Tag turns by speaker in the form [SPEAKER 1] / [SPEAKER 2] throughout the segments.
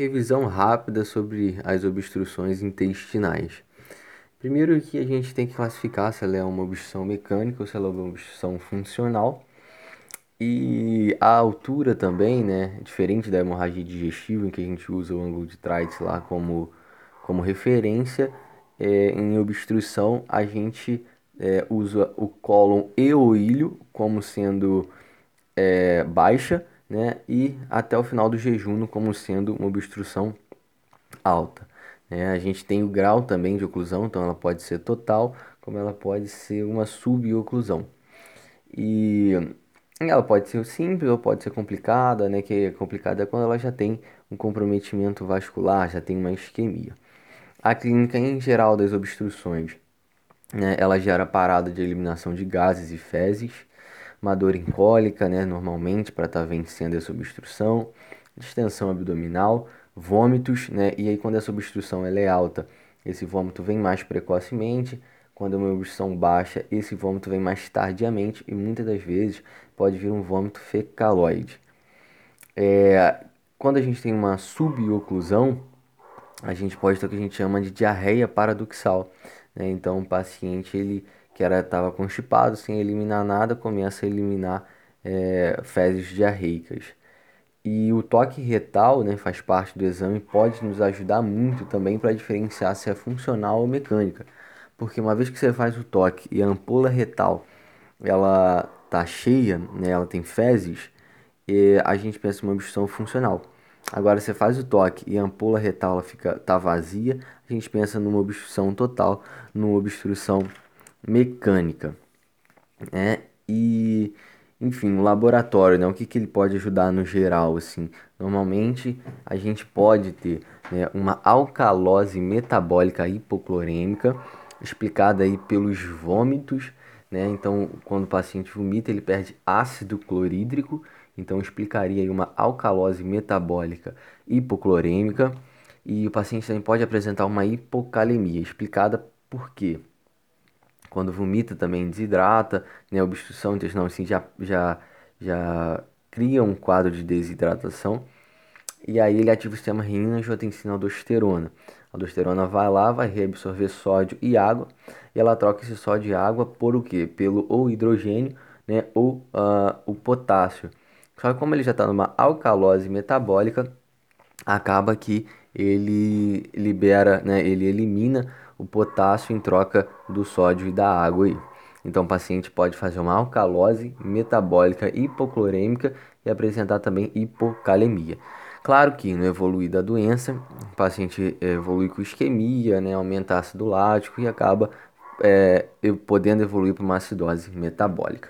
[SPEAKER 1] Revisão rápida sobre as obstruções intestinais. Primeiro que a gente tem que classificar se ela é uma obstrução mecânica ou se ela é uma obstrução funcional. E a altura também, né, diferente da hemorragia digestiva, em que a gente usa o ângulo de Trites lá como, como referência, é, em obstrução a gente é, usa o cólon e o ilho como sendo é, baixa, né, e até o final do jejum como sendo uma obstrução alta. Né? A gente tem o grau também de oclusão, então ela pode ser total, como ela pode ser uma suboclusão. E ela pode ser simples ou pode ser complicada, né? Que é complicada é quando ela já tem um comprometimento vascular, já tem uma isquemia. A clínica em geral das obstruções, né? Ela gera parada de eliminação de gases e fezes, uma dor incólica, né? Normalmente para estar tá vencendo essa obstrução, distensão abdominal, vômitos, né? E aí quando essa obstrução ela é alta, esse vômito vem mais precocemente. Quando é uma obstrução baixa, esse vômito vem mais tardiamente e muitas das vezes pode vir um vômito fecaloide. É, quando a gente tem uma suboclusão, a gente pode ter o que a gente chama de diarreia paradoxal. Né? Então, o paciente ele que era estava constipado sem eliminar nada começa a eliminar é, fezes diarreicas. E o toque retal, né, faz parte do exame, pode nos ajudar muito também para diferenciar se é funcional ou mecânica. Porque uma vez que você faz o toque e a ampola retal ela tá cheia, né, ela tem fezes, e a gente pensa em uma obstrução funcional. Agora você faz o toque e a ampola retal ela fica tá vazia, a gente pensa numa obstrução total, numa obstrução mecânica, né? E enfim, o laboratório, né? O que, que ele pode ajudar no geral, assim? Normalmente a gente pode ter né, uma alcalose metabólica hipoclorêmica, explicada aí pelos vômitos, né? Então, quando o paciente vomita, ele perde ácido clorídrico, então explicaria aí uma alcalose metabólica hipoclorêmica. E o paciente também pode apresentar uma hipocalemia, explicada por quê? Quando vomita também desidrata, né? Obstrução intestinal assim já, já, já cria um quadro de desidratação. E aí ele ativa o sistema renina-angiotensina-aldosterona. A aldosterona vai lá, vai reabsorver sódio e água, e ela troca esse sódio e água por o quê? Pelo ou hidrogênio, né, ou uh, o potássio. Só que como ele já está numa alcalose metabólica, acaba que ele libera, né, ele elimina o potássio em troca do sódio e da água aí. Então o paciente pode fazer uma alcalose metabólica hipoclorêmica e apresentar também hipocalemia. Claro que no evoluir da doença, o paciente evolui com isquemia, né, aumenta ácido lático e acaba é, podendo evoluir para uma acidose metabólica.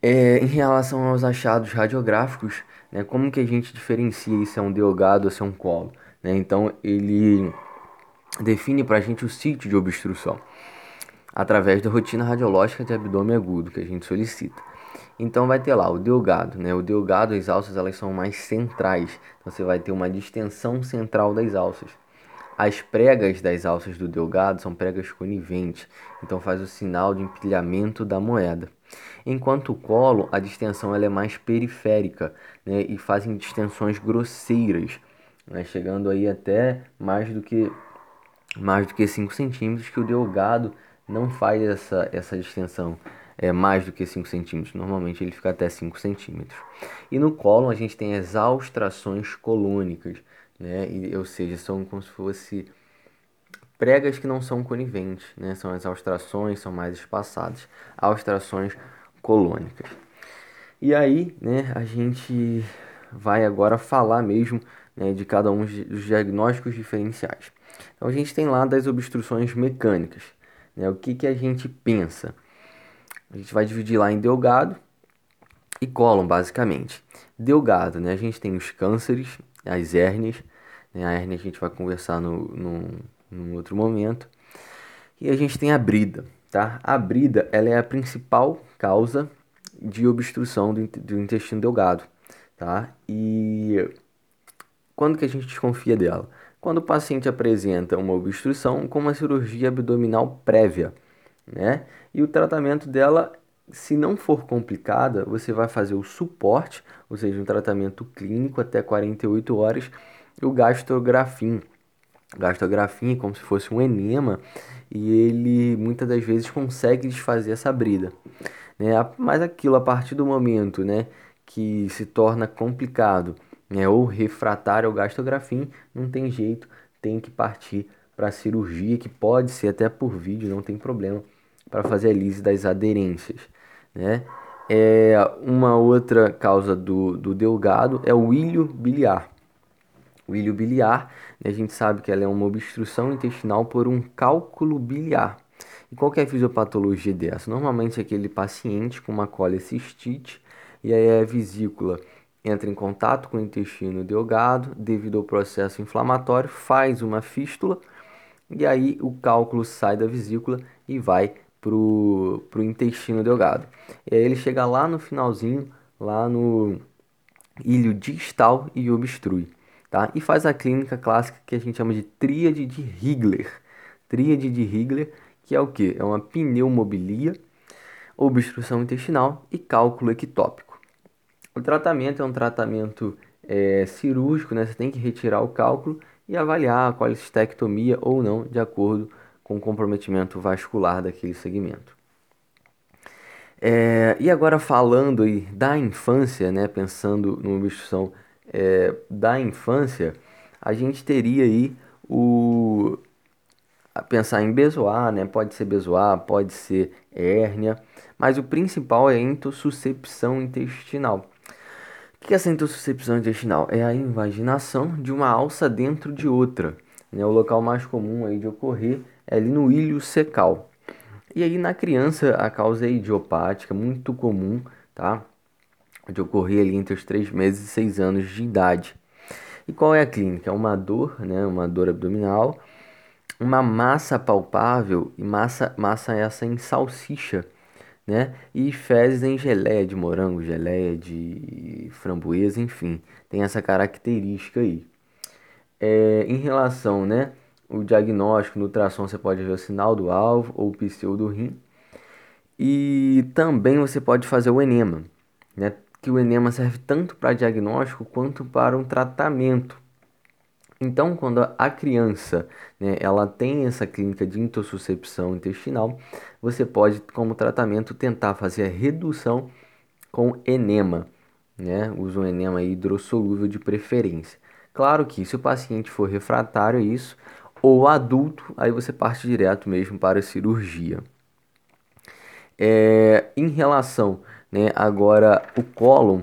[SPEAKER 1] É, em relação aos achados radiográficos, né, como que a gente diferencia se é um delgado ou se é um colo? Né? Então ele define para a gente o sítio de obstrução através da rotina radiológica de abdômen agudo que a gente solicita. Então vai ter lá o delgado, né? O delgado, as alças elas são mais centrais, então você vai ter uma distensão central das alças. As pregas das alças do delgado são pregas coniventes, então faz o sinal de empilhamento da moeda. Enquanto o colo, a distensão ela é mais periférica né? e fazem distensões grosseiras, né? chegando aí até mais do que mais do que 5 centímetros, que o delgado não faz essa, essa distensão é, mais do que 5 centímetros. Normalmente ele fica até 5 centímetros. E no cólon a gente tem as austrações colônicas, né? E, ou seja, são como se fosse pregas que não são coniventes, né? São as austrações, são mais espaçadas. Austrações colônicas. E aí, né, a gente vai agora falar mesmo né, de cada um dos diagnósticos diferenciais. Então a gente tem lá das obstruções mecânicas. Né? O que, que a gente pensa? A gente vai dividir lá em delgado e cólon, basicamente. Delgado, né? A gente tem os cânceres, as hérnias. Né? A hérnia a gente vai conversar no, no, num outro momento. E a gente tem a brida, tá? A brida, ela é a principal causa de obstrução do, do intestino delgado, tá? E quando que a gente desconfia dela? Quando o paciente apresenta uma obstrução com uma cirurgia abdominal prévia, né? E o tratamento dela, se não for complicada, você vai fazer o suporte, ou seja, um tratamento clínico até 48 horas, o gastrografim. Gastrografim é como se fosse um enema e ele muitas das vezes consegue desfazer essa brida. Né? Mas aquilo a partir do momento né, que se torna complicado né, ou refratário ao gastrografim, não tem jeito, tem que partir para cirurgia, que pode ser até por vídeo, não tem problema, para fazer a lise das aderências. Né? É, uma outra causa do, do delgado é o ilho biliar. O ilho biliar, né, a gente sabe que ela é uma obstrução intestinal por um cálculo biliar. E qual é a fisiopatologia dessa? Normalmente é aquele paciente com uma colecistite e aí a vesícula entra em contato com o intestino delgado devido ao processo inflamatório, faz uma fístula e aí o cálculo sai da vesícula e vai para o intestino delgado. E aí ele chega lá no finalzinho, lá no ilho distal e obstrui. Tá? E faz a clínica clássica que a gente chama de tríade de Higler. Tríade de Higler, que é o que? É uma pneumobilia, obstrução intestinal e cálculo ectópico. O tratamento é um tratamento é, cirúrgico, né? Você tem que retirar o cálculo e avaliar a colecistectomia ou não, de acordo com o comprometimento vascular daquele segmento. É, e agora falando aí da infância, né, pensando numa obstrução é, da infância, a gente teria aí o pensar em bezoar, né? Pode ser bezoar, pode ser hérnia, mas o principal é a intossuscepção intestinal. O que é essa intossuscepção intestinal? É a invaginação de uma alça dentro de outra. Né? O local mais comum aí de ocorrer é ali no ilho secal. E aí na criança a causa é idiopática, muito comum, tá? De ocorrer ali entre os 3 meses e 6 anos de idade. E qual é a clínica? É uma dor, né? Uma dor abdominal, uma massa palpável e massa, massa essa em salsicha, né? E fezes em geleia de morango, geleia de framboesa, enfim, tem essa característica aí. É, em relação, né? o diagnóstico no ultrassom você pode ver o sinal do alvo ou o pseu do rim. E também você pode fazer o enema, né? Que o enema serve tanto para diagnóstico quanto para um tratamento. Então, quando a criança né, ela tem essa clínica de intossuscepção intestinal, você pode, como tratamento, tentar fazer a redução com enema, né? Usa um enema hidrossolúvel de preferência. Claro que se o paciente for refratário a isso, ou adulto, aí você parte direto mesmo para a cirurgia. É, em relação né, agora o cólon,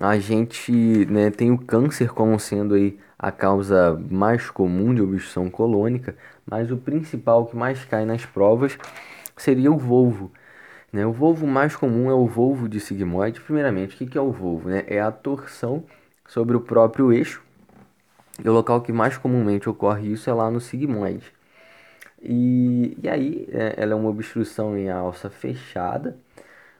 [SPEAKER 1] a gente né, tem o câncer como sendo aí a causa mais comum de obstrução colônica, mas o principal que mais cai nas provas seria o volvo. Né? O volvo mais comum é o volvo de sigmoide. Primeiramente, o que é o volvo? Né? É a torção sobre o próprio eixo e o local que mais comumente ocorre isso é lá no sigmoide. E, e aí, é, ela é uma obstrução em alça fechada,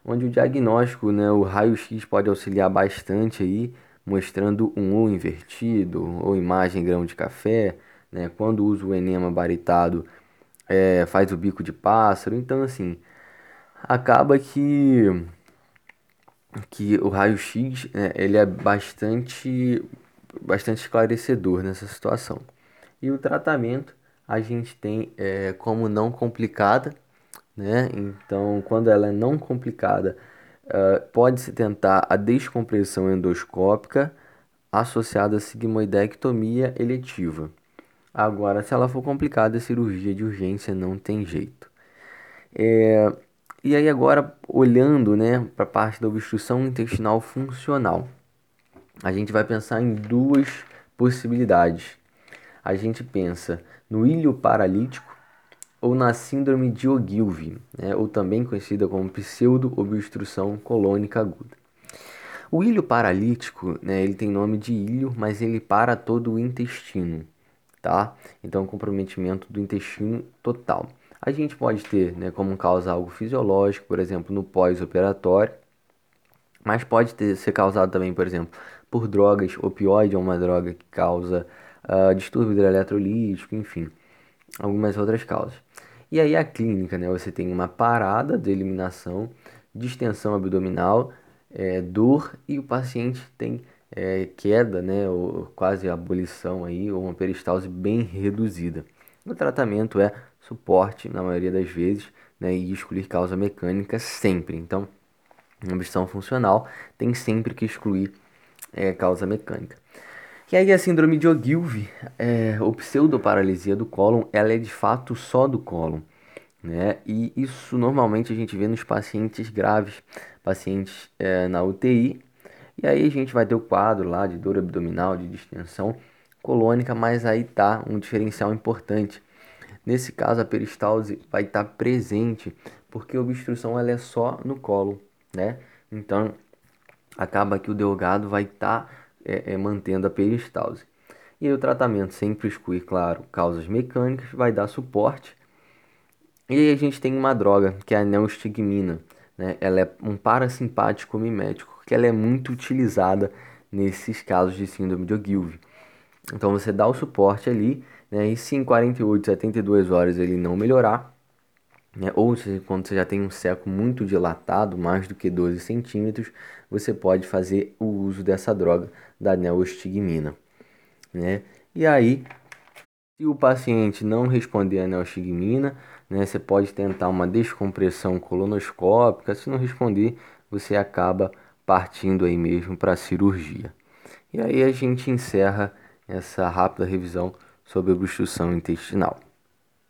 [SPEAKER 1] onde o diagnóstico, né, o raio-x pode auxiliar bastante aí, mostrando um U invertido ou imagem grão de café, né, quando usa o enema baritado, é, faz o bico de pássaro, então assim, acaba que que o raio-x é, ele é bastante bastante esclarecedor nessa situação. E o tratamento a gente tem é, como não complicada, né? Então, quando ela é não complicada, uh, pode-se tentar a descompressão endoscópica associada à sigmoidectomia eletiva. Agora, se ela for complicada, a cirurgia de urgência não tem jeito. É, e aí agora, olhando né, para a parte da obstrução intestinal funcional a gente vai pensar em duas possibilidades. A gente pensa no ilho paralítico ou na síndrome de Ogilvy, né, ou também conhecida como pseudo-obstrução colônica aguda. O ilho paralítico, né, ele tem nome de ilho, mas ele para todo o intestino, tá? Então, comprometimento do intestino total. A gente pode ter, né, como causa algo fisiológico, por exemplo, no pós-operatório, mas pode ter, ser causado também, por exemplo, por drogas. Opioide é uma droga que causa uh, distúrbio hidroeletrolítico, enfim, algumas outras causas. E aí a clínica, né? Você tem uma parada de eliminação, distensão abdominal, é, dor e o paciente tem é, queda, né, ou quase abolição aí, ou uma peristalse bem reduzida. O tratamento é suporte na maioria das vezes, né, e excluir causa mecânica sempre. Então, uma obstrução funcional tem sempre que excluir é, causa mecânica. E aí a síndrome de Ogilvy, é, ou pseudoparalisia do cólon, ela é de fato só do cólon. Né? E isso normalmente a gente vê nos pacientes graves, pacientes é, na UTI. E aí a gente vai ter o quadro lá de dor abdominal, de distensão colônica, mas aí tá um diferencial importante. Nesse caso, a peristalse vai estar tá presente, porque a obstrução ela é só no colo, né? Então, acaba que o delgado vai estar tá, é, é, mantendo a peristalse. E aí, o tratamento, sempre excluir, claro, causas mecânicas, vai dar suporte. E aí a gente tem uma droga, que é a neostigmina. Né? Ela é um parasimpático mimético, que ela é muito utilizada nesses casos de síndrome de Ogilvy. Então você dá o suporte ali, né? e se em 48, 72 horas ele não melhorar, né? ou se, quando você já tem um seco muito dilatado, mais do que 12 centímetros, você pode fazer o uso dessa droga da neostigmina. Né? E aí, se o paciente não responder a neostigmina, né, você pode tentar uma descompressão colonoscópica. Se não responder, você acaba partindo aí mesmo para a cirurgia. E aí a gente encerra essa rápida revisão sobre obstrução intestinal.